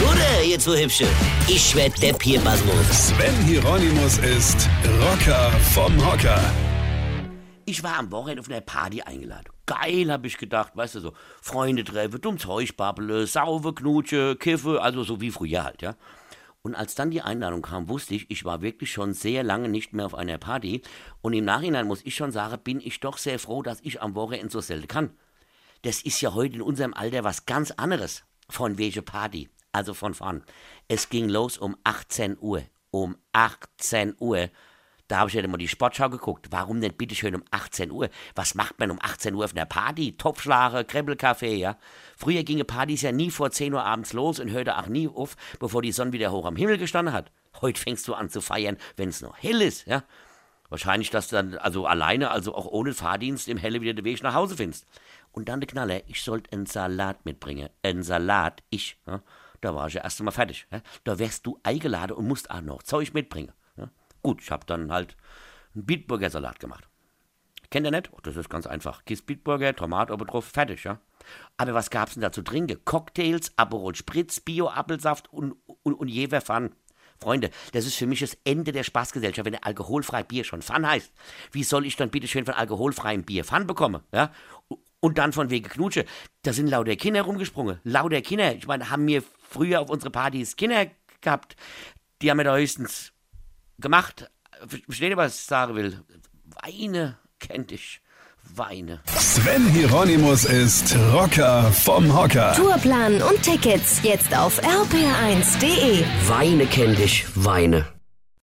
Gude, ihr zwei Hübsche. Ich werd der Pierpasmus. Sven Hieronymus ist Rocker vom Hocker. Ich war am Wochenende auf einer Party eingeladen. Geil, hab ich gedacht, weißt du, so Freunde treffen, dumm Zeug babbele, sauve, knutsche, kiffe, also so wie früher halt, ja. Und als dann die Einladung kam, wusste ich, ich war wirklich schon sehr lange nicht mehr auf einer Party. Und im Nachhinein muss ich schon sagen, bin ich doch sehr froh, dass ich am Wochenende so selten kann. Das ist ja heute in unserem Alter was ganz anderes. Von welcher Party? Also von vorn. Es ging los um 18 Uhr. Um 18 Uhr. Da habe ich ja mal die Sportschau geguckt. Warum denn bitte schön um 18 Uhr? Was macht man um 18 Uhr auf einer Party? Topfschlager, Krempelkaffee, ja? Früher gingen Partys ja nie vor 10 Uhr abends los und hörte auch nie auf, bevor die Sonne wieder hoch am Himmel gestanden hat. Heute fängst du an zu feiern, wenn es noch hell ist, ja? Wahrscheinlich, dass du dann also alleine, also auch ohne Fahrdienst im Helle wieder den Weg nach Hause findest. Und dann der Knaller, ich sollte einen Salat mitbringen. Einen Salat, ich. Ja? Da war ich ja erst einmal fertig. Da wärst du eingeladen und musst auch noch Zeug mitbringen. Gut, ich habe dann halt einen Bitburger Salat gemacht. Kennt ihr nicht? Oh, das ist ganz einfach. Kiss Bitburger, Tomat oben drauf, fertig, ja. Aber was gab's denn da zu trinken? Cocktails, Aperol Spritz, Bio-Apfelsaft und, und, und Jever Fun. Freunde, das ist für mich das Ende der Spaßgesellschaft, wenn der alkoholfreie Bier schon Fun heißt. Wie soll ich dann bitte schön von alkoholfreiem Bier Fun bekommen? Ja? Und dann von wegen Knutsche. Da sind lauter Kinder rumgesprungen. Lauter Kinder. Ich meine, haben wir früher auf unsere Partys Kinder gehabt. Die haben wir da höchstens gemacht. Versteht ihr, was ich sagen will? Weine kennt ich. Weine. Sven Hieronymus ist Rocker vom Hocker. Tourplan und Tickets jetzt auf rpr1.de. Weine kenn dich, Weine.